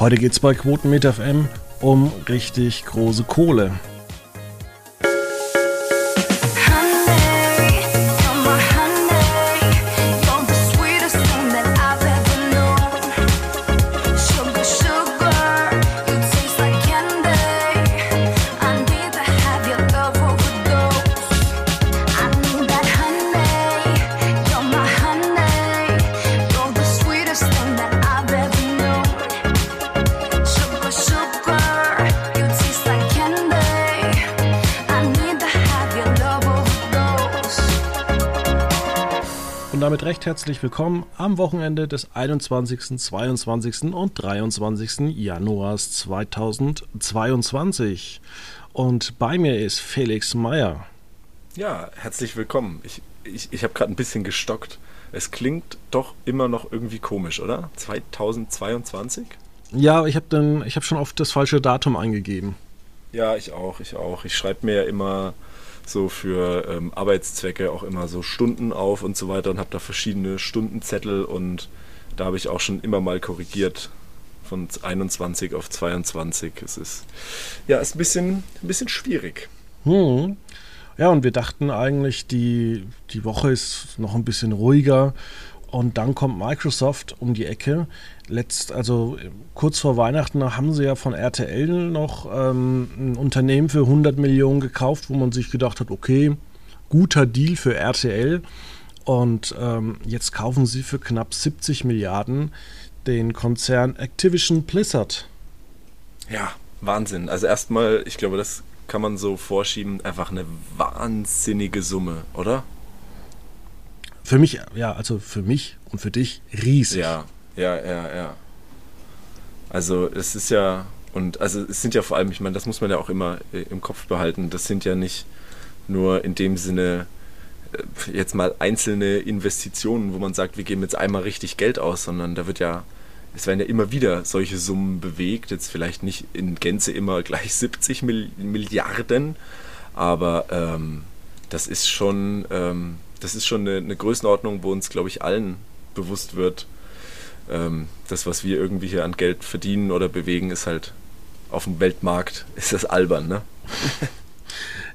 Heute geht es bei Quotenmeter FM um richtig große Kohle. Herzlich willkommen am Wochenende des 21., 22. und 23. Januars 2022. Und bei mir ist Felix Meyer. Ja, herzlich willkommen. Ich, ich, ich habe gerade ein bisschen gestockt. Es klingt doch immer noch irgendwie komisch, oder? 2022? Ja, ich habe hab schon oft das falsche Datum eingegeben. Ja, ich auch, ich auch. Ich schreibe mir ja immer so für ähm, Arbeitszwecke auch immer so Stunden auf und so weiter und habe da verschiedene Stundenzettel und da habe ich auch schon immer mal korrigiert von 21 auf 22. Es ist ja ist ein bisschen, ein bisschen schwierig. Hm. Ja, und wir dachten eigentlich, die, die Woche ist noch ein bisschen ruhiger und dann kommt Microsoft um die Ecke. Letzt, also kurz vor Weihnachten haben sie ja von RTL noch ähm, ein Unternehmen für 100 Millionen gekauft, wo man sich gedacht hat, okay, guter Deal für RTL. Und ähm, jetzt kaufen sie für knapp 70 Milliarden den Konzern Activision Blizzard. Ja, Wahnsinn. Also erstmal, ich glaube, das kann man so vorschieben, einfach eine wahnsinnige Summe, oder? Für mich, ja, also für mich und für dich riesig. Ja, ja, ja, ja. Also es ist ja, und also es sind ja vor allem, ich meine, das muss man ja auch immer äh, im Kopf behalten, das sind ja nicht nur in dem Sinne äh, jetzt mal einzelne Investitionen, wo man sagt, wir geben jetzt einmal richtig Geld aus, sondern da wird ja, es werden ja immer wieder solche Summen bewegt, jetzt vielleicht nicht in Gänze immer gleich 70 Milliarden, aber ähm, das ist schon, ähm, das ist schon eine, eine Größenordnung, wo uns, glaube ich, allen bewusst wird, ähm, das, was wir irgendwie hier an Geld verdienen oder bewegen, ist halt auf dem Weltmarkt, ist das albern, ne?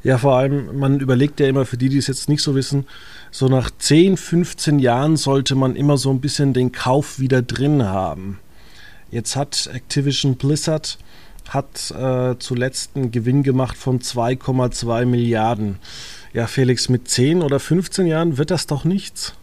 Ja, vor allem, man überlegt ja immer, für die, die es jetzt nicht so wissen, so nach 10, 15 Jahren sollte man immer so ein bisschen den Kauf wieder drin haben. Jetzt hat Activision Blizzard hat äh, zuletzt einen Gewinn gemacht von 2,2 Milliarden. Ja, Felix, mit 10 oder 15 Jahren wird das doch nichts.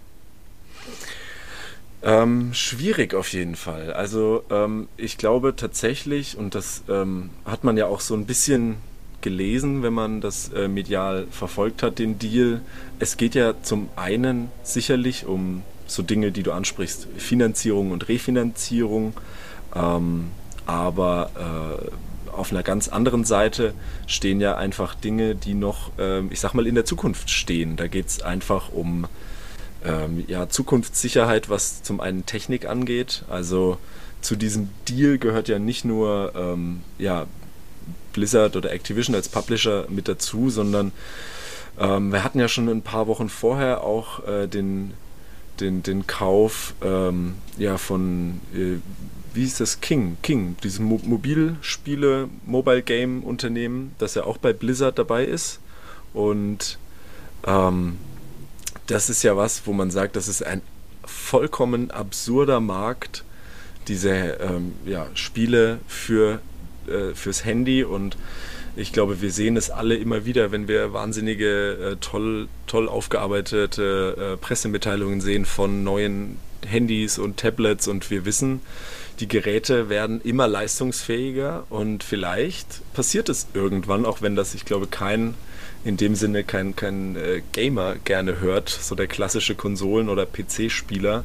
Ähm, schwierig auf jeden Fall. Also ähm, ich glaube tatsächlich, und das ähm, hat man ja auch so ein bisschen gelesen, wenn man das äh, medial verfolgt hat, den Deal. Es geht ja zum einen sicherlich um so Dinge, die du ansprichst, Finanzierung und Refinanzierung, ähm, aber äh, auf einer ganz anderen Seite stehen ja einfach Dinge, die noch, ähm, ich sag mal, in der Zukunft stehen. Da geht es einfach um ähm, ja, Zukunftssicherheit, was zum einen Technik angeht. Also zu diesem Deal gehört ja nicht nur ähm, ja, Blizzard oder Activision als Publisher mit dazu, sondern ähm, wir hatten ja schon ein paar Wochen vorher auch äh, den, den, den Kauf ähm, ja, von äh, wie ist das? King, King, dieses Mo Mobilspiele, Mobile Game Unternehmen, das ja auch bei Blizzard dabei ist. Und ähm, das ist ja was, wo man sagt, das ist ein vollkommen absurder Markt, diese ähm, ja, Spiele für, äh, fürs Handy und ich glaube, wir sehen es alle immer wieder, wenn wir wahnsinnige, äh, toll, toll aufgearbeitete äh, Pressemitteilungen sehen von neuen Handys und Tablets und wir wissen, die Geräte werden immer leistungsfähiger und vielleicht passiert es irgendwann, auch wenn das, ich glaube, kein in dem Sinne kein, kein äh, Gamer gerne hört, so der klassische Konsolen- oder PC-Spieler.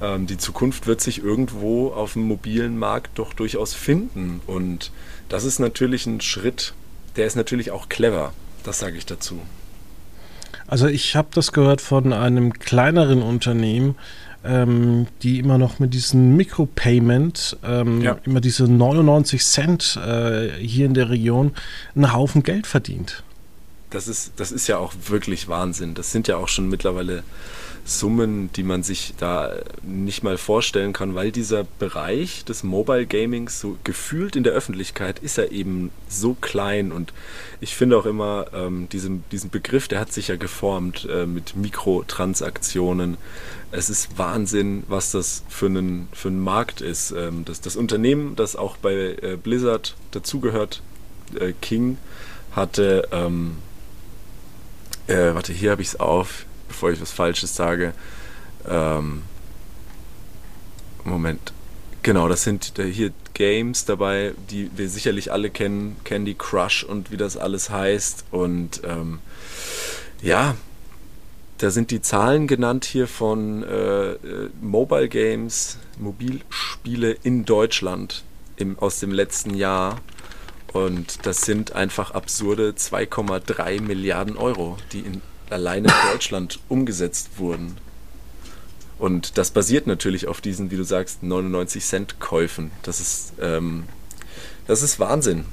Ähm, die Zukunft wird sich irgendwo auf dem mobilen Markt doch durchaus finden und das ist natürlich ein Schritt, der ist natürlich auch clever, das sage ich dazu. Also ich habe das gehört von einem kleineren Unternehmen, ähm, die immer noch mit diesem Micropayment, ähm, ja. immer diese 99 Cent äh, hier in der Region, einen Haufen Geld verdient. Das ist, das ist ja auch wirklich Wahnsinn. Das sind ja auch schon mittlerweile Summen, die man sich da nicht mal vorstellen kann, weil dieser Bereich des Mobile Gamings so gefühlt in der Öffentlichkeit ist er eben so klein und ich finde auch immer ähm, diesen, diesen Begriff, der hat sich ja geformt äh, mit Mikrotransaktionen. Es ist Wahnsinn, was das für einen, für einen Markt ist. Ähm, das, das Unternehmen, das auch bei äh, Blizzard dazugehört, äh, King, hatte, ähm, äh, warte, hier habe ich es auf, bevor ich was Falsches sage. Ähm, Moment. Genau, das sind hier Games dabei, die wir sicherlich alle kennen. Candy Crush und wie das alles heißt. Und ähm, ja, da sind die Zahlen genannt hier von äh, äh Mobile Games, Mobilspiele in Deutschland im, aus dem letzten Jahr. Und das sind einfach absurde 2,3 Milliarden Euro, die in alleine in Deutschland umgesetzt wurden. Und das basiert natürlich auf diesen, wie du sagst, 99 Cent Käufen. Das ist, ähm, das ist Wahnsinn.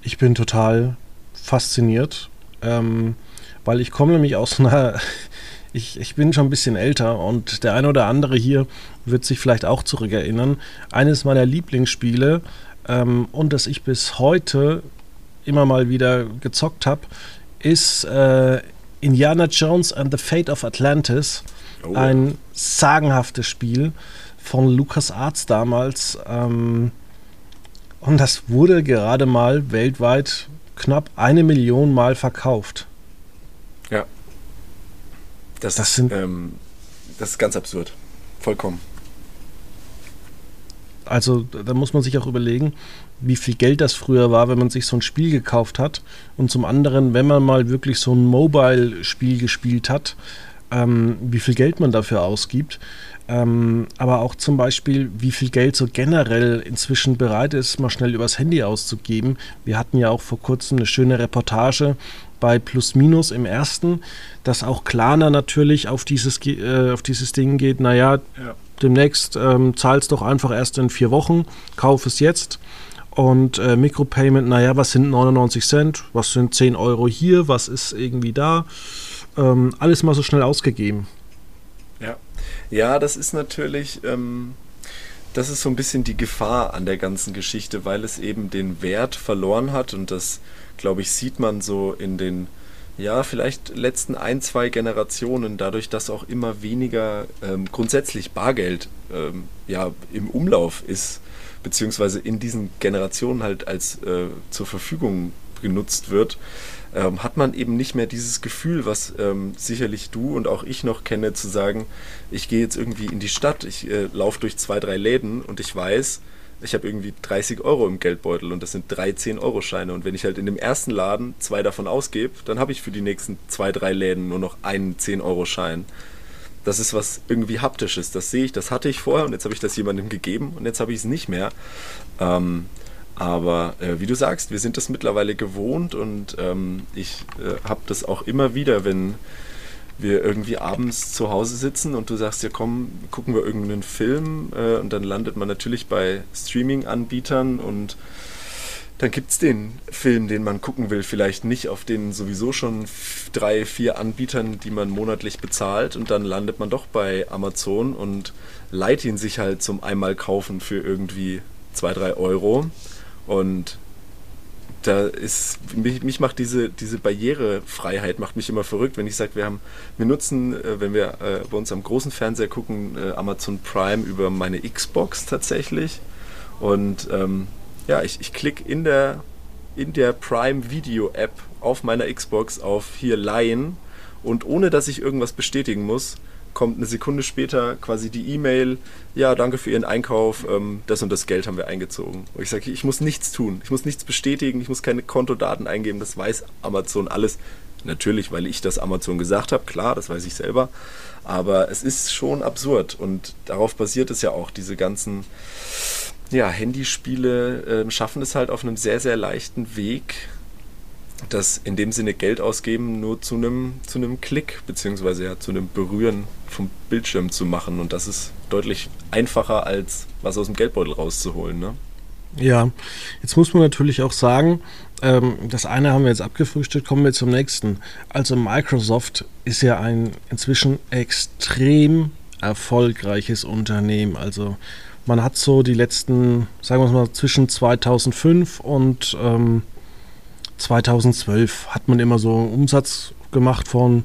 Ich bin total fasziniert, ähm, weil ich komme nämlich aus einer, ich, ich bin schon ein bisschen älter und der eine oder andere hier wird sich vielleicht auch zurückerinnern. Eines meiner Lieblingsspiele ähm, und das ich bis heute immer mal wieder gezockt habe, ist äh, Indiana Jones and the Fate of Atlantis. Oh. Ein sagenhaftes Spiel von LucasArts damals. Ähm, und das wurde gerade mal weltweit knapp eine Million Mal verkauft. Ja. Das, das, sind, ähm, das ist ganz absurd. Vollkommen. Also da muss man sich auch überlegen, wie viel Geld das früher war, wenn man sich so ein Spiel gekauft hat. Und zum anderen, wenn man mal wirklich so ein Mobile-Spiel gespielt hat, ähm, wie viel Geld man dafür ausgibt. Ähm, aber auch zum Beispiel, wie viel Geld so generell inzwischen bereit ist, mal schnell übers Handy auszugeben. Wir hatten ja auch vor kurzem eine schöne Reportage bei Plus Minus im ersten, dass auch Klarna natürlich auf dieses, äh, auf dieses Ding geht, naja, ja. Demnächst ähm, zahlst doch einfach erst in vier Wochen, kauf es jetzt. Und äh, Micropayment, naja, was sind 99 Cent, was sind 10 Euro hier, was ist irgendwie da. Ähm, alles mal so schnell ausgegeben. Ja, ja das ist natürlich, ähm, das ist so ein bisschen die Gefahr an der ganzen Geschichte, weil es eben den Wert verloren hat und das, glaube ich, sieht man so in den, ja, vielleicht letzten ein, zwei Generationen, dadurch, dass auch immer weniger ähm, grundsätzlich Bargeld ähm, ja, im Umlauf ist beziehungsweise in diesen Generationen halt als äh, zur Verfügung genutzt wird, ähm, hat man eben nicht mehr dieses Gefühl, was ähm, sicherlich du und auch ich noch kenne, zu sagen, ich gehe jetzt irgendwie in die Stadt, ich äh, laufe durch zwei, drei Läden und ich weiß, ich habe irgendwie 30 Euro im Geldbeutel und das sind drei 10-Euro-Scheine. Und wenn ich halt in dem ersten Laden zwei davon ausgebe, dann habe ich für die nächsten zwei, drei Läden nur noch einen 10-Euro-Schein das ist was irgendwie haptisches. Das sehe ich, das hatte ich vorher und jetzt habe ich das jemandem gegeben und jetzt habe ich es nicht mehr. Ähm, aber äh, wie du sagst, wir sind das mittlerweile gewohnt und ähm, ich äh, habe das auch immer wieder, wenn wir irgendwie abends zu Hause sitzen und du sagst, ja komm, gucken wir irgendeinen Film äh, und dann landet man natürlich bei Streaming-Anbietern und dann gibt es den Film, den man gucken will, vielleicht nicht auf den sowieso schon drei, vier Anbietern, die man monatlich bezahlt und dann landet man doch bei Amazon und leiht ihn sich halt zum einmal kaufen für irgendwie zwei, drei Euro. Und da ist mich, mich, macht diese, diese Barrierefreiheit macht mich immer verrückt, wenn ich sage, wir haben wir nutzen, äh, wenn wir äh, bei uns am großen Fernseher gucken, äh, Amazon Prime über meine Xbox tatsächlich. Und ähm, ja, ich, ich klicke in der, in der Prime Video App auf meiner Xbox auf hier Leihen und ohne dass ich irgendwas bestätigen muss, kommt eine Sekunde später quasi die E-Mail, ja, danke für Ihren Einkauf, ähm, das und das Geld haben wir eingezogen. Und ich sage, ich muss nichts tun, ich muss nichts bestätigen, ich muss keine Kontodaten eingeben, das weiß Amazon alles. Natürlich, weil ich das Amazon gesagt habe, klar, das weiß ich selber. Aber es ist schon absurd und darauf basiert es ja auch, diese ganzen ja, Handyspiele äh, schaffen es halt auf einem sehr, sehr leichten Weg, das in dem Sinne Geld ausgeben nur zu einem zu einem Klick beziehungsweise ja zu einem Berühren vom Bildschirm zu machen und das ist deutlich einfacher als was aus dem Geldbeutel rauszuholen, ne? Ja, jetzt muss man natürlich auch sagen, ähm, das eine haben wir jetzt abgefrühstückt, kommen wir zum nächsten. Also Microsoft ist ja ein inzwischen extrem erfolgreiches Unternehmen. Also man hat so die letzten, sagen wir mal, zwischen 2005 und ähm, 2012 hat man immer so einen Umsatz gemacht von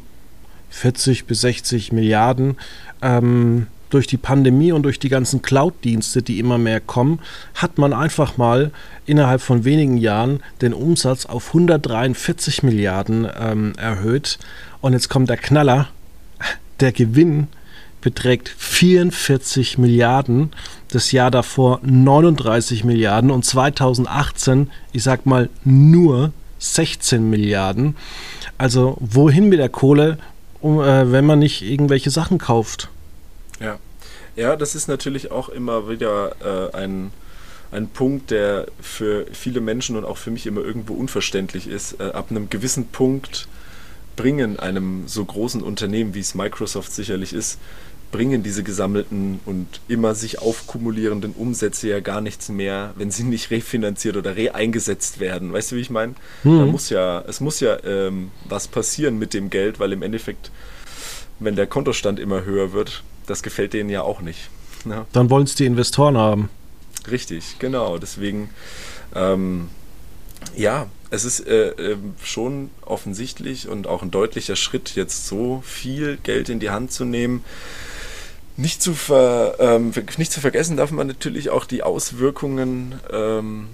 40 bis 60 Milliarden. Ähm, durch die Pandemie und durch die ganzen Cloud-Dienste, die immer mehr kommen, hat man einfach mal innerhalb von wenigen Jahren den Umsatz auf 143 Milliarden ähm, erhöht. Und jetzt kommt der Knaller. Der Gewinn beträgt 44 Milliarden, das Jahr davor 39 Milliarden und 2018, ich sag mal, nur 16 Milliarden. Also wohin mit der Kohle, um, äh, wenn man nicht irgendwelche Sachen kauft? Ja. Ja, das ist natürlich auch immer wieder äh, ein, ein Punkt, der für viele Menschen und auch für mich immer irgendwo unverständlich ist. Äh, ab einem gewissen Punkt bringen einem so großen Unternehmen, wie es Microsoft sicherlich ist, bringen diese gesammelten und immer sich aufkumulierenden Umsätze ja gar nichts mehr, wenn sie nicht refinanziert oder reeingesetzt werden. Weißt du, wie ich meine? Hm. Da muss ja, es muss ja ähm, was passieren mit dem Geld, weil im Endeffekt, wenn der Kontostand immer höher wird, das gefällt denen ja auch nicht. Ne? Dann wollen es die Investoren haben. Richtig, genau. Deswegen, ähm, ja, es ist äh, äh, schon offensichtlich und auch ein deutlicher Schritt, jetzt so viel Geld in die Hand zu nehmen. Nicht zu, ver, ähm, nicht zu vergessen darf man natürlich auch die Auswirkungen, ähm,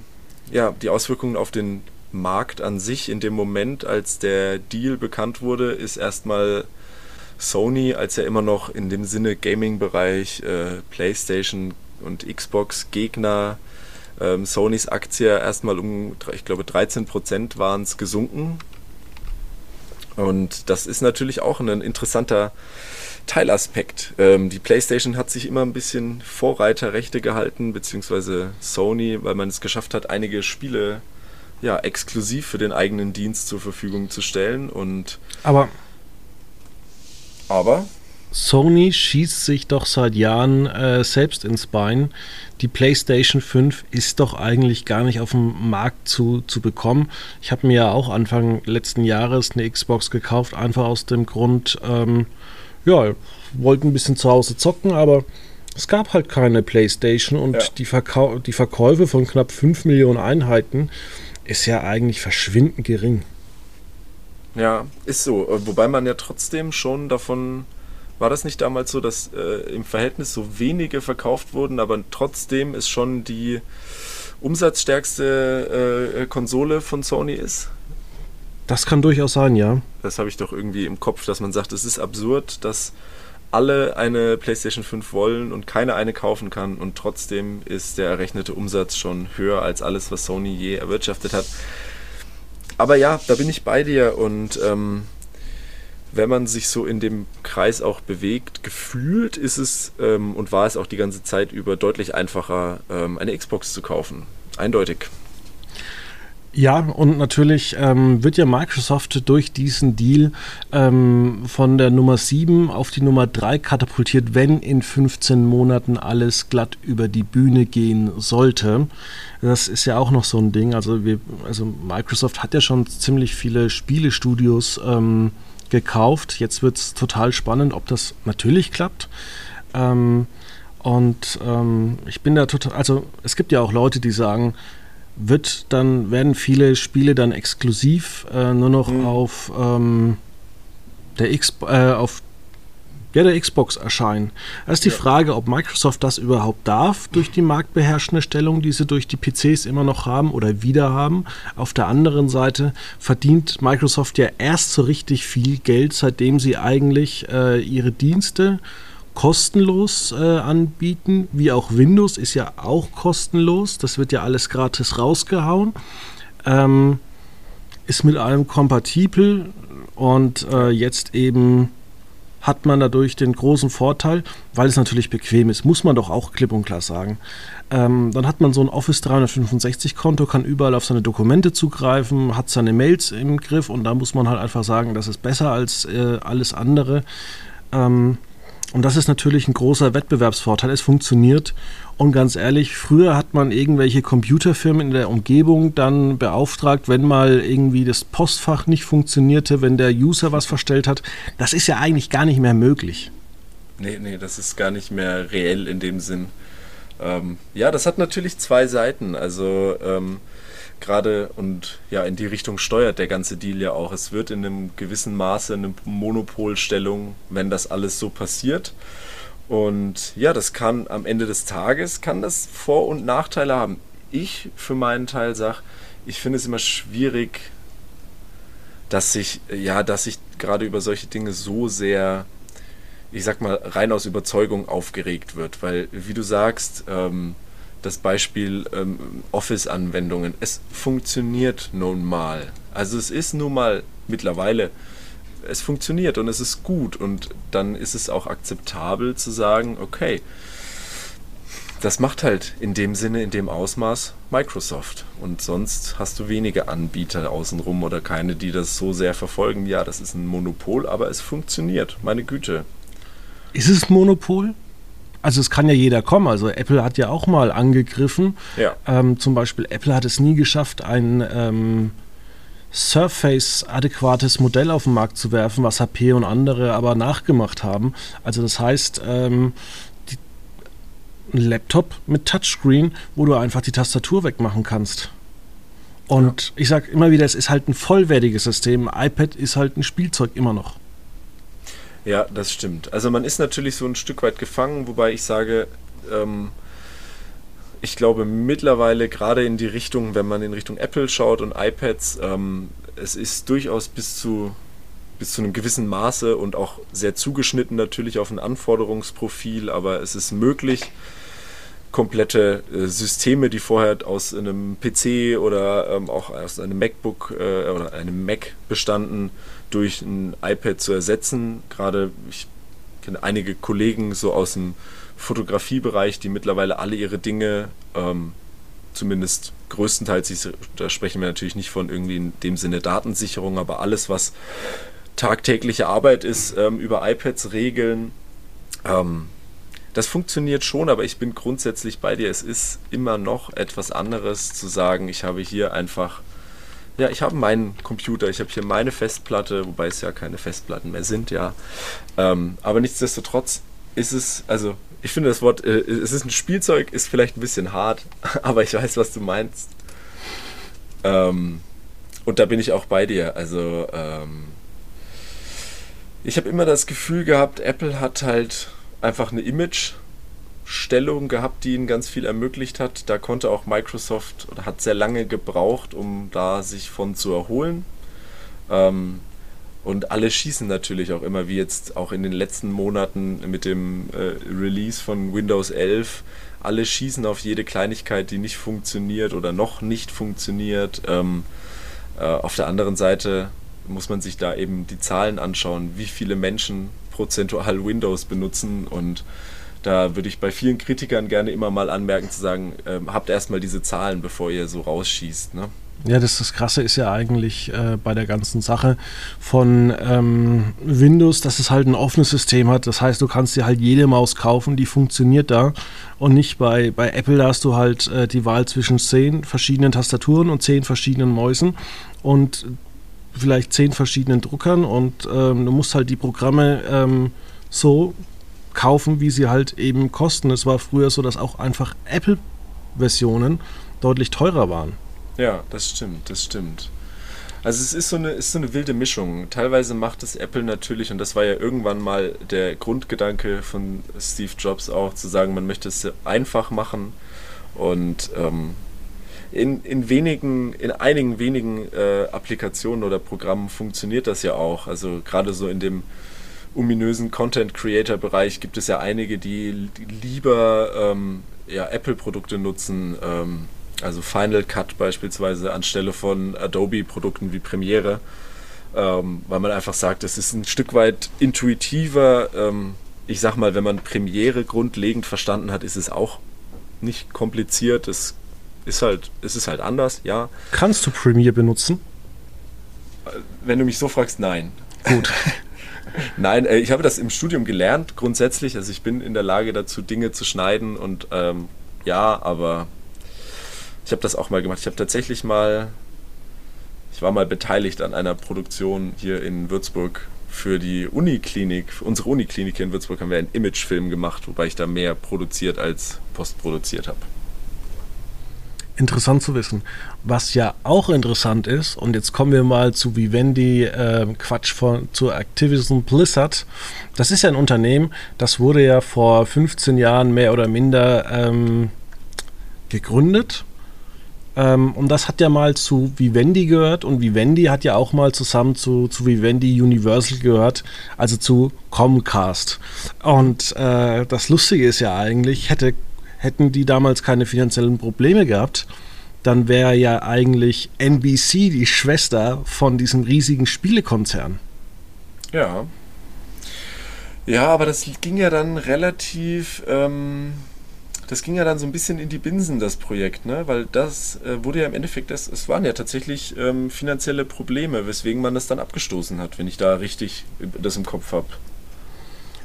ja, die Auswirkungen auf den Markt an sich. In dem Moment, als der Deal bekannt wurde, ist erstmal Sony, als ja immer noch in dem Sinne Gaming-Bereich äh, PlayStation und Xbox Gegner, ähm, Sonys Aktie erstmal um, ich glaube, 13% waren es gesunken. Und das ist natürlich auch ein interessanter Teilaspekt. Ähm, die PlayStation hat sich immer ein bisschen Vorreiterrechte gehalten, beziehungsweise Sony, weil man es geschafft hat, einige Spiele ja exklusiv für den eigenen Dienst zur Verfügung zu stellen. Und aber aber Sony schießt sich doch seit Jahren äh, selbst ins Bein. Die PlayStation 5 ist doch eigentlich gar nicht auf dem Markt zu, zu bekommen. Ich habe mir ja auch Anfang letzten Jahres eine Xbox gekauft, einfach aus dem Grund, ähm, ja, wollte ein bisschen zu Hause zocken, aber es gab halt keine PlayStation und ja. die, Verkau die Verkäufe von knapp 5 Millionen Einheiten ist ja eigentlich verschwindend gering. Ja, ist so. Äh, wobei man ja trotzdem schon davon. War das nicht damals so, dass äh, im Verhältnis so wenige verkauft wurden, aber trotzdem ist schon die umsatzstärkste äh, Konsole von Sony ist? Das kann durchaus sein, ja. Das habe ich doch irgendwie im Kopf, dass man sagt, es ist absurd, dass alle eine PlayStation 5 wollen und keiner eine kaufen kann und trotzdem ist der errechnete Umsatz schon höher als alles, was Sony je erwirtschaftet hat. Aber ja, da bin ich bei dir und ähm, wenn man sich so in dem Kreis auch bewegt, gefühlt ist es ähm, und war es auch die ganze Zeit über deutlich einfacher, ähm, eine Xbox zu kaufen. Eindeutig. Ja, und natürlich ähm, wird ja Microsoft durch diesen Deal ähm, von der Nummer 7 auf die Nummer 3 katapultiert, wenn in 15 Monaten alles glatt über die Bühne gehen sollte. Das ist ja auch noch so ein Ding. Also, wir, also Microsoft hat ja schon ziemlich viele Spielestudios ähm, gekauft. Jetzt wird es total spannend, ob das natürlich klappt. Ähm, und ähm, ich bin da total, also es gibt ja auch Leute, die sagen, wird dann, werden viele Spiele dann exklusiv äh, nur noch mhm. auf ähm, der X, äh, auf ja, der Xbox erscheinen. Da ist die ja. Frage, ob Microsoft das überhaupt darf durch die marktbeherrschende Stellung, die sie durch die PCs immer noch haben oder wieder haben. Auf der anderen Seite verdient Microsoft ja erst so richtig viel Geld, seitdem sie eigentlich äh, ihre Dienste kostenlos äh, anbieten, wie auch Windows ist ja auch kostenlos. Das wird ja alles gratis rausgehauen. Ähm, ist mit allem kompatibel und äh, jetzt eben hat man dadurch den großen Vorteil, weil es natürlich bequem ist, muss man doch auch klipp und klar sagen. Ähm, dann hat man so ein Office 365 Konto, kann überall auf seine Dokumente zugreifen, hat seine Mails im Griff und da muss man halt einfach sagen, das ist besser als äh, alles andere. Ähm, Und das ist natürlich ein großer Wettbewerbsvorteil. Es funktioniert. Und ganz ehrlich, früher hat man irgendwelche Computerfirmen in der Umgebung dann beauftragt, wenn mal irgendwie das Postfach nicht funktionierte, wenn der User was verstellt hat. Das ist ja eigentlich gar nicht mehr möglich. Nee, nee, das ist gar nicht mehr reell in dem Sinn. Ähm, ja, das hat natürlich zwei Seiten. Also ähm, gerade und ja, in die Richtung steuert der ganze Deal ja auch. Es wird in einem gewissen Maße eine Monopolstellung, wenn das alles so passiert. Und ja, das kann am Ende des Tages kann das Vor- und Nachteile haben. Ich für meinen Teil sage, ich finde es immer schwierig, dass sich ja, dass sich gerade über solche Dinge so sehr ich sag mal, rein aus Überzeugung aufgeregt wird. Weil, wie du sagst, ähm, das Beispiel ähm, Office-Anwendungen. Es funktioniert nun mal. Also es ist nun mal mittlerweile, es funktioniert und es ist gut und dann ist es auch akzeptabel zu sagen, okay, das macht halt in dem Sinne, in dem Ausmaß Microsoft. Und sonst hast du wenige Anbieter außenrum oder keine, die das so sehr verfolgen. Ja, das ist ein Monopol, aber es funktioniert. Meine Güte. Ist es Monopol? Also es kann ja jeder kommen. Also Apple hat ja auch mal angegriffen. Ja. Ähm, zum Beispiel Apple hat es nie geschafft, ein ähm, Surface-adäquates Modell auf den Markt zu werfen, was HP und andere aber nachgemacht haben. Also das heißt, ähm, ein Laptop mit Touchscreen, wo du einfach die Tastatur wegmachen kannst. Und ja. ich sage immer wieder, es ist halt ein vollwertiges System. iPad ist halt ein Spielzeug immer noch. Ja, das stimmt. Also man ist natürlich so ein Stück weit gefangen, wobei ich sage, ähm, ich glaube mittlerweile gerade in die Richtung, wenn man in Richtung Apple schaut und iPads, ähm, es ist durchaus bis zu bis zu einem gewissen Maße und auch sehr zugeschnitten natürlich auf ein Anforderungsprofil, aber es ist möglich, komplette äh, Systeme, die vorher aus einem PC oder ähm, auch aus einem MacBook äh, oder einem Mac bestanden, durch ein iPad zu ersetzen. Gerade ich kenne einige Kollegen so aus dem Fotografiebereich, die mittlerweile alle ihre Dinge, ähm, zumindest größtenteils, da sprechen wir natürlich nicht von irgendwie in dem Sinne Datensicherung, aber alles, was tagtägliche Arbeit ist, ähm, über iPads regeln. Ähm, das funktioniert schon, aber ich bin grundsätzlich bei dir. Es ist immer noch etwas anderes zu sagen, ich habe hier einfach ja, ich habe meinen Computer, ich habe hier meine Festplatte, wobei es ja keine Festplatten mehr sind, ja. Ähm, aber nichtsdestotrotz ist es, also ich finde das Wort, äh, es ist ein Spielzeug, ist vielleicht ein bisschen hart, aber ich weiß, was du meinst. Ähm, und da bin ich auch bei dir. Also ähm, ich habe immer das Gefühl gehabt, Apple hat halt einfach eine Image Stellung gehabt, die ihnen ganz viel ermöglicht hat. Da konnte auch Microsoft oder hat sehr lange gebraucht, um da sich von zu erholen. Ähm, und alle schießen natürlich auch immer, wie jetzt auch in den letzten Monaten mit dem äh, Release von Windows 11. Alle schießen auf jede Kleinigkeit, die nicht funktioniert oder noch nicht funktioniert. Ähm, äh, auf der anderen Seite muss man sich da eben die Zahlen anschauen, wie viele Menschen prozentual Windows benutzen und da würde ich bei vielen Kritikern gerne immer mal anmerken, zu sagen, ähm, habt erstmal diese Zahlen, bevor ihr so rausschießt. Ne? Ja, das, das Krasse ist ja eigentlich äh, bei der ganzen Sache von ähm, Windows, dass es halt ein offenes System hat. Das heißt, du kannst dir halt jede Maus kaufen, die funktioniert da. Und nicht bei, bei Apple, da hast du halt äh, die Wahl zwischen zehn verschiedenen Tastaturen und zehn verschiedenen Mäusen und vielleicht zehn verschiedenen Druckern. Und ähm, du musst halt die Programme ähm, so kaufen, wie sie halt eben kosten. Es war früher so, dass auch einfach Apple-Versionen deutlich teurer waren. Ja, das stimmt, das stimmt. Also es ist so, eine, ist so eine wilde Mischung. Teilweise macht es Apple natürlich, und das war ja irgendwann mal der Grundgedanke von Steve Jobs auch, zu sagen, man möchte es einfach machen und ähm, in, in wenigen, in einigen wenigen äh, Applikationen oder Programmen funktioniert das ja auch. Also gerade so in dem ominösen Content Creator Bereich gibt es ja einige, die lieber ähm, ja, Apple-Produkte nutzen, ähm, also Final Cut beispielsweise anstelle von Adobe-Produkten wie Premiere, ähm, weil man einfach sagt, es ist ein Stück weit intuitiver. Ähm, ich sag mal, wenn man Premiere grundlegend verstanden hat, ist es auch nicht kompliziert. Es ist halt, es ist halt anders, ja. Kannst du Premiere benutzen? Wenn du mich so fragst, nein. Gut. Nein, äh, ich habe das im Studium gelernt, grundsätzlich. Also ich bin in der Lage dazu, Dinge zu schneiden und ähm, ja, aber ich habe das auch mal gemacht. Ich habe tatsächlich mal, ich war mal beteiligt an einer Produktion hier in Würzburg für die Uniklinik, für unsere Uniklinik hier in Würzburg haben wir einen Imagefilm gemacht, wobei ich da mehr produziert als postproduziert habe. Interessant zu wissen. Was ja auch interessant ist, und jetzt kommen wir mal zu Vivendi, äh, Quatsch, von, zu Activision Blizzard. Das ist ja ein Unternehmen, das wurde ja vor 15 Jahren mehr oder minder ähm, gegründet. Ähm, und das hat ja mal zu Vivendi gehört und Vivendi hat ja auch mal zusammen zu, zu Vivendi Universal gehört, also zu Comcast. Und äh, das Lustige ist ja eigentlich, hätte hätten die damals keine finanziellen Probleme gehabt, dann wäre ja eigentlich NBC die Schwester von diesem riesigen Spielekonzern. Ja. Ja, aber das ging ja dann relativ, ähm, das ging ja dann so ein bisschen in die Binsen, das Projekt, ne? Weil das äh, wurde ja im Endeffekt, das, es waren ja tatsächlich ähm, finanzielle Probleme, weswegen man das dann abgestoßen hat, wenn ich da richtig das im Kopf habe.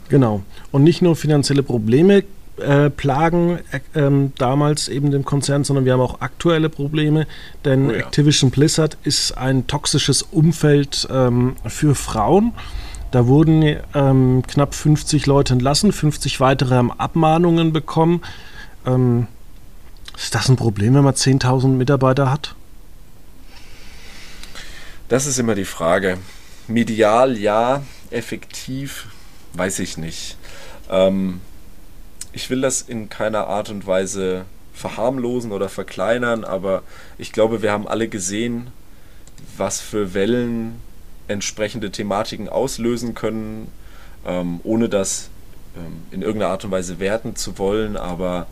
Genau. Und nicht nur finanzielle Probleme äh, plagen äh, ähm, damals eben dem Konzern, sondern wir haben auch aktuelle Probleme, denn oh ja. Activision Blizzard ist ein toxisches Umfeld ähm, für Frauen. Da wurden ähm, knapp 50 Leute entlassen, 50 weitere haben Abmahnungen bekommen. Ähm, ist das ein Problem, wenn man 10.000 Mitarbeiter hat? Das ist immer die Frage. Medial ja, effektiv weiß ich nicht. Ähm, ich will das in keiner Art und Weise verharmlosen oder verkleinern, aber ich glaube, wir haben alle gesehen, was für Wellen entsprechende Thematiken auslösen können, ähm, ohne das ähm, in irgendeiner Art und Weise werten zu wollen. Aber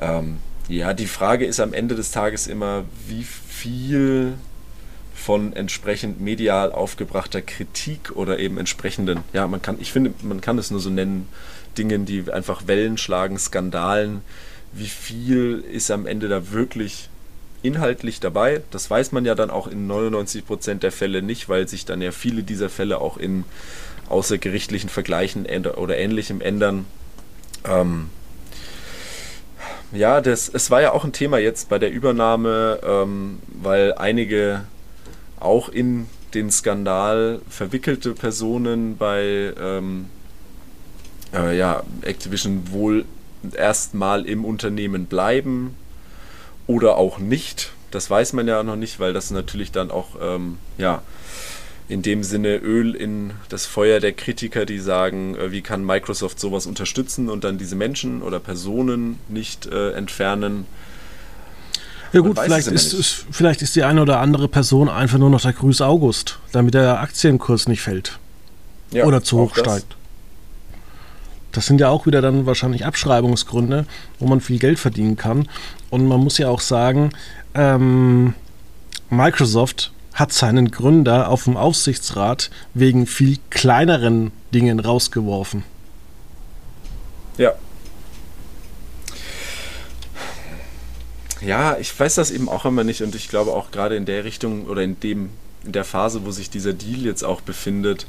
ähm, ja, die Frage ist am Ende des Tages immer, wie viel von entsprechend medial aufgebrachter Kritik oder eben entsprechenden, ja, man kann, ich finde, man kann es nur so nennen, Dingen, die einfach Wellen schlagen, Skandalen. Wie viel ist am Ende da wirklich inhaltlich dabei? Das weiß man ja dann auch in 99% der Fälle nicht, weil sich dann ja viele dieser Fälle auch in außergerichtlichen Vergleichen oder ähnlichem ändern. Ähm, ja, das, es war ja auch ein Thema jetzt bei der Übernahme, ähm, weil einige auch in den Skandal verwickelte Personen bei ähm, äh, ja, Activision wohl erstmal im Unternehmen bleiben oder auch nicht. Das weiß man ja noch nicht, weil das natürlich dann auch ähm, ja, in dem Sinne Öl in das Feuer der Kritiker, die sagen, äh, wie kann Microsoft sowas unterstützen und dann diese Menschen oder Personen nicht äh, entfernen. Ja gut, vielleicht ist, ist, vielleicht ist die eine oder andere Person einfach nur noch der Grüß August, damit der Aktienkurs nicht fällt. Ja, oder zu hoch steigt. Das sind ja auch wieder dann wahrscheinlich Abschreibungsgründe, wo man viel Geld verdienen kann. Und man muss ja auch sagen, ähm, Microsoft hat seinen Gründer auf dem Aufsichtsrat wegen viel kleineren Dingen rausgeworfen. Ja. Ja, ich weiß das eben auch immer nicht und ich glaube auch gerade in der Richtung oder in dem in der Phase, wo sich dieser Deal jetzt auch befindet,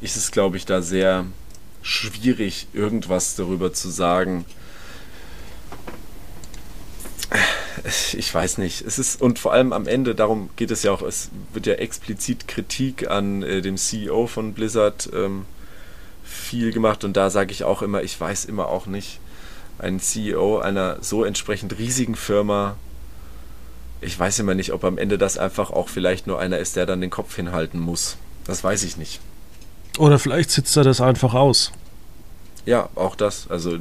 ist es glaube ich da sehr schwierig, irgendwas darüber zu sagen. Ich weiß nicht. Es ist, und vor allem am Ende, darum geht es ja auch, es wird ja explizit Kritik an äh, dem CEO von Blizzard ähm, viel gemacht und da sage ich auch immer, ich weiß immer auch nicht, ein CEO einer so entsprechend riesigen Firma, ich weiß immer nicht, ob am Ende das einfach auch vielleicht nur einer ist, der dann den Kopf hinhalten muss. Das weiß ich nicht. Oder vielleicht sitzt er das einfach aus. Ja, auch das. Also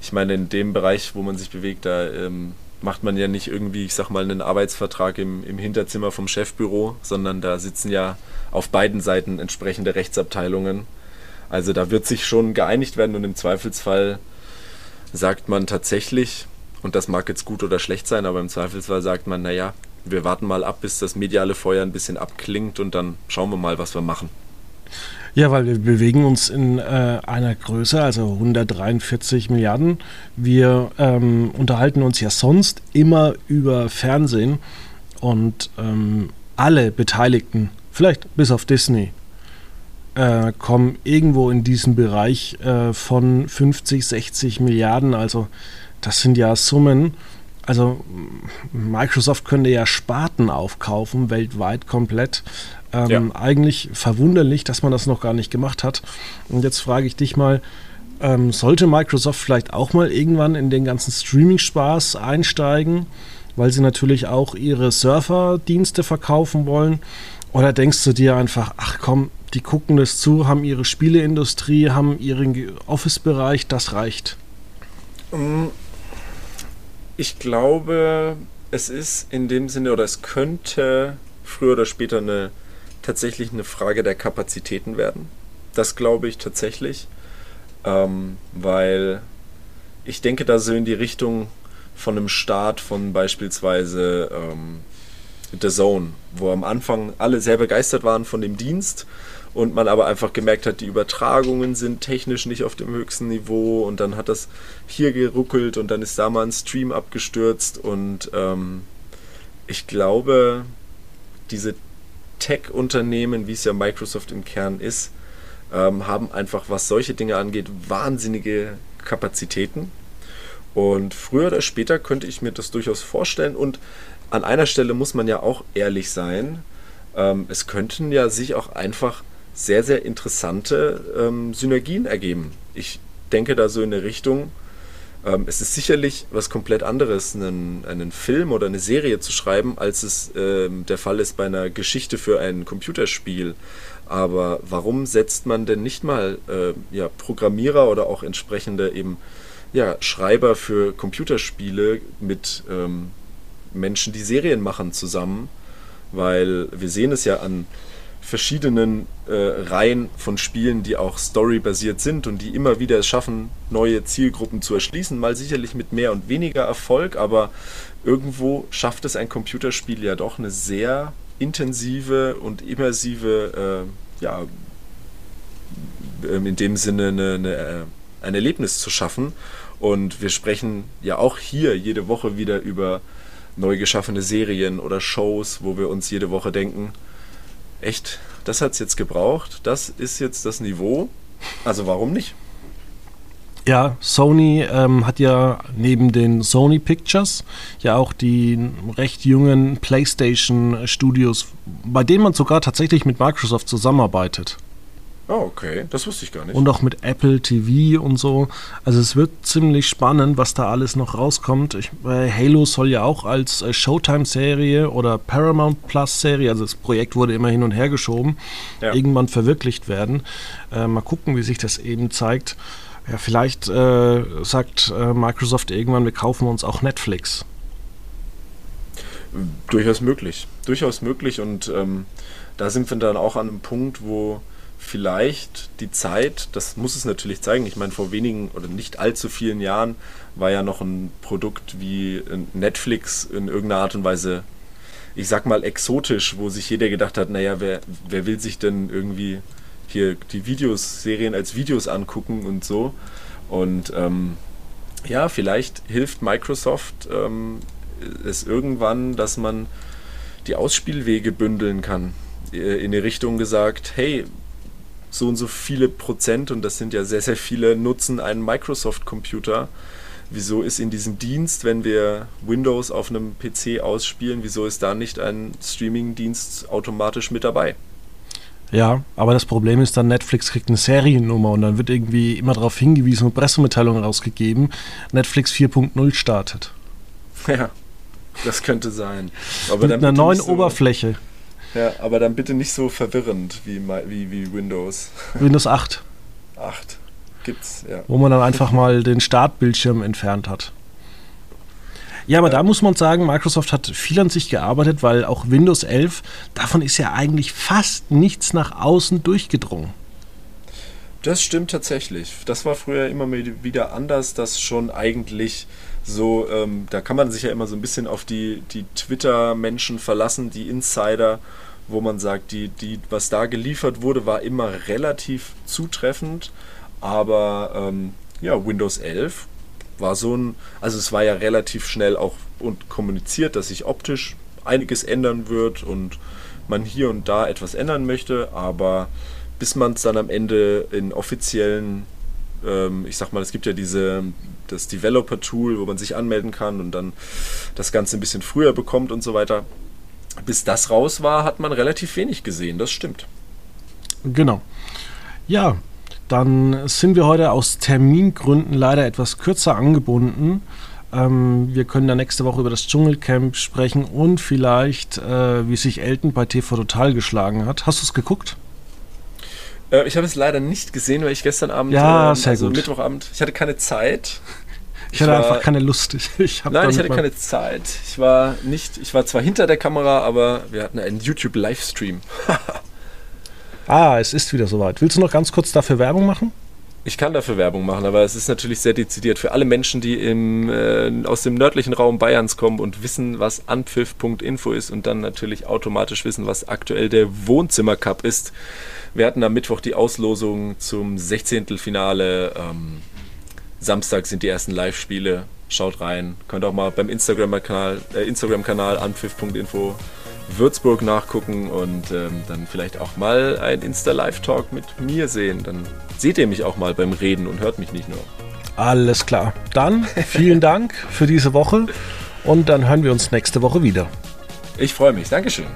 ich meine, in dem Bereich, wo man sich bewegt, da ähm, macht man ja nicht irgendwie, ich sag mal, einen Arbeitsvertrag im, im Hinterzimmer vom Chefbüro, sondern da sitzen ja auf beiden Seiten entsprechende Rechtsabteilungen. Also da wird sich schon geeinigt werden und im Zweifelsfall sagt man tatsächlich, und das mag jetzt gut oder schlecht sein, aber im Zweifelsfall sagt man, naja, wir warten mal ab, bis das mediale Feuer ein bisschen abklingt und dann schauen wir mal, was wir machen. Ja, weil wir bewegen uns in äh, einer Größe, also 143 Milliarden. Wir ähm, unterhalten uns ja sonst immer über Fernsehen und ähm, alle Beteiligten, vielleicht bis auf Disney, äh, kommen irgendwo in diesem Bereich äh, von 50, 60 Milliarden. Also das sind ja Summen. Also Microsoft könnte ja Sparten aufkaufen, weltweit komplett. Ähm, ja. Eigentlich verwunderlich, dass man das noch gar nicht gemacht hat. Und jetzt frage ich dich mal, ähm, sollte Microsoft vielleicht auch mal irgendwann in den ganzen Streaming-Spaß einsteigen, weil sie natürlich auch ihre Surfer-Dienste verkaufen wollen? Oder denkst du dir einfach, ach komm, die gucken das zu, haben ihre Spieleindustrie, haben ihren Office-Bereich, das reicht? Mm, ich glaube, es ist in dem Sinne, oder es könnte früher oder später eine tatsächlich eine Frage der Kapazitäten werden. Das glaube ich tatsächlich, ähm, weil ich denke da so in die Richtung von einem Start von beispielsweise ähm, The Zone, wo am Anfang alle sehr begeistert waren von dem Dienst und man aber einfach gemerkt hat, die Übertragungen sind technisch nicht auf dem höchsten Niveau und dann hat das hier geruckelt und dann ist da mal ein Stream abgestürzt und ähm, ich glaube, diese Tech-Unternehmen, wie es ja Microsoft im Kern ist, ähm, haben einfach, was solche Dinge angeht, wahnsinnige Kapazitäten. Und früher oder später könnte ich mir das durchaus vorstellen. Und an einer Stelle muss man ja auch ehrlich sein. Ähm, es könnten ja sich auch einfach sehr, sehr interessante ähm, Synergien ergeben. Ich denke da so in eine Richtung, ähm, es ist sicherlich was komplett anderes, einen, einen Film oder eine Serie zu schreiben, als es ähm, der Fall ist bei einer Geschichte für ein Computerspiel. Aber warum setzt man denn nicht mal äh, ja, Programmierer oder auch entsprechende eben ja, Schreiber für Computerspiele mit ähm, Menschen, die Serien machen, zusammen? Weil wir sehen es ja an verschiedenen äh, Reihen von Spielen, die auch storybasiert sind und die immer wieder es schaffen, neue Zielgruppen zu erschließen. Mal sicherlich mit mehr und weniger Erfolg, aber irgendwo schafft es ein Computerspiel ja doch eine sehr intensive und immersive, äh, ja, ähm, in dem Sinne eine, eine, äh, ein Erlebnis zu schaffen. Und wir sprechen ja auch hier jede Woche wieder über neu geschaffene Serien oder Shows, wo wir uns jede Woche denken, echt, das hat es jetzt gebraucht, das ist jetzt das Niveau, also warum nicht? Ja, Sony ähm, hat ja neben den Sony Pictures ja auch die recht jungen PlayStation Studios, bei denen man sogar tatsächlich mit Microsoft zusammenarbeitet. Oh, okay. Das wusste ich gar nicht. Und auch mit Apple TV und so. Also es wird ziemlich spannend, was da alles noch rauskommt. Ich, äh, Halo soll ja auch als äh, Showtime-Serie oder Paramount Plus-Serie, also das Projekt wurde immer hin und her geschoben, ja. irgendwann verwirklicht werden. Äh, mal gucken, wie sich das eben zeigt. Ja, vielleicht äh, sagt äh, Microsoft irgendwann, wir kaufen uns auch Netflix. Durchaus möglich. Durchaus möglich und ähm, da sind wir dann auch an einem Punkt, wo vielleicht die Zeit, das muss es natürlich zeigen, ich meine, vor wenigen oder nicht allzu vielen Jahren war ja noch ein Produkt wie Netflix in irgendeiner Art und Weise, ich sag mal, exotisch, wo sich jeder gedacht hat, naja, wer, wer will sich denn irgendwie hier die Videos, Serien als Videos angucken und so. Und ähm, ja, vielleicht hilft Microsoft ähm, es irgendwann, dass man die Ausspielwege bündeln kann. Äh, in die Richtung gesagt, hey, so und so viele Prozent, und das sind ja sehr, sehr viele, nutzen einen Microsoft-Computer. Wieso ist in diesem Dienst, wenn wir Windows auf einem PC ausspielen, wieso ist da nicht ein Streaming-Dienst automatisch mit dabei? Ja, aber das Problem ist dann, Netflix kriegt eine Seriennummer und dann wird irgendwie immer darauf hingewiesen und Pressemitteilungen rausgegeben, Netflix 4.0 startet. Ja, das könnte sein. Aber Mit einer neuen so Oberfläche. Ja, aber dann bitte nicht so verwirrend wie, wie, wie Windows. Windows 8. 8 gibt's, ja. Wo man dann einfach mal den Startbildschirm entfernt hat. Ja, aber ja. da muss man sagen, Microsoft hat viel an sich gearbeitet, weil auch Windows 11, davon ist ja eigentlich fast nichts nach außen durchgedrungen. Das stimmt tatsächlich. Das war früher immer wieder anders, dass schon eigentlich so, ähm, da kann man sich ja immer so ein bisschen auf die, die Twitter-Menschen verlassen, die Insider, wo man sagt, die, die, was da geliefert wurde, war immer relativ zutreffend. Aber ähm, ja, Windows 11 war so ein, also es war ja relativ schnell auch und kommuniziert, dass sich optisch einiges ändern wird und man hier und da etwas ändern möchte, aber bis man es dann am Ende in offiziellen, ähm, ich sag mal, es gibt ja diese, das Developer-Tool, wo man sich anmelden kann und dann das Ganze ein bisschen früher bekommt und so weiter. Bis das raus war, hat man relativ wenig gesehen, das stimmt. Genau. Ja, dann sind wir heute aus Termingründen leider etwas kürzer angebunden. Ähm, wir können dann nächste Woche über das Dschungelcamp sprechen und vielleicht, äh, wie sich Elton bei TV Total geschlagen hat. Hast du es geguckt? Äh, ich habe es leider nicht gesehen, weil ich gestern Abend, ja, äh, also gut. Mittwochabend, ich hatte keine Zeit. Ich, ich hatte war, einfach keine Lust. Ich, ich nein, ich hatte keine Zeit. Ich war nicht, ich war zwar hinter der Kamera, aber wir hatten einen YouTube-Livestream. ah, es ist wieder soweit. Willst du noch ganz kurz dafür Werbung machen? Ich kann dafür Werbung machen, aber es ist natürlich sehr dezidiert für alle Menschen, die im, äh, aus dem nördlichen Raum Bayerns kommen und wissen, was anpfiff.info ist und dann natürlich automatisch wissen, was aktuell der Wohnzimmercup ist. Wir hatten am Mittwoch die Auslosung zum 16. Finale. Ähm, Samstag sind die ersten Live-Spiele. Schaut rein. Könnt auch mal beim Instagram-Kanal äh, Instagram anpfiff.info Würzburg nachgucken und ähm, dann vielleicht auch mal ein Insta-Live-Talk mit mir sehen. Dann seht ihr mich auch mal beim Reden und hört mich nicht nur. Alles klar. Dann vielen Dank für diese Woche und dann hören wir uns nächste Woche wieder. Ich freue mich. Dankeschön.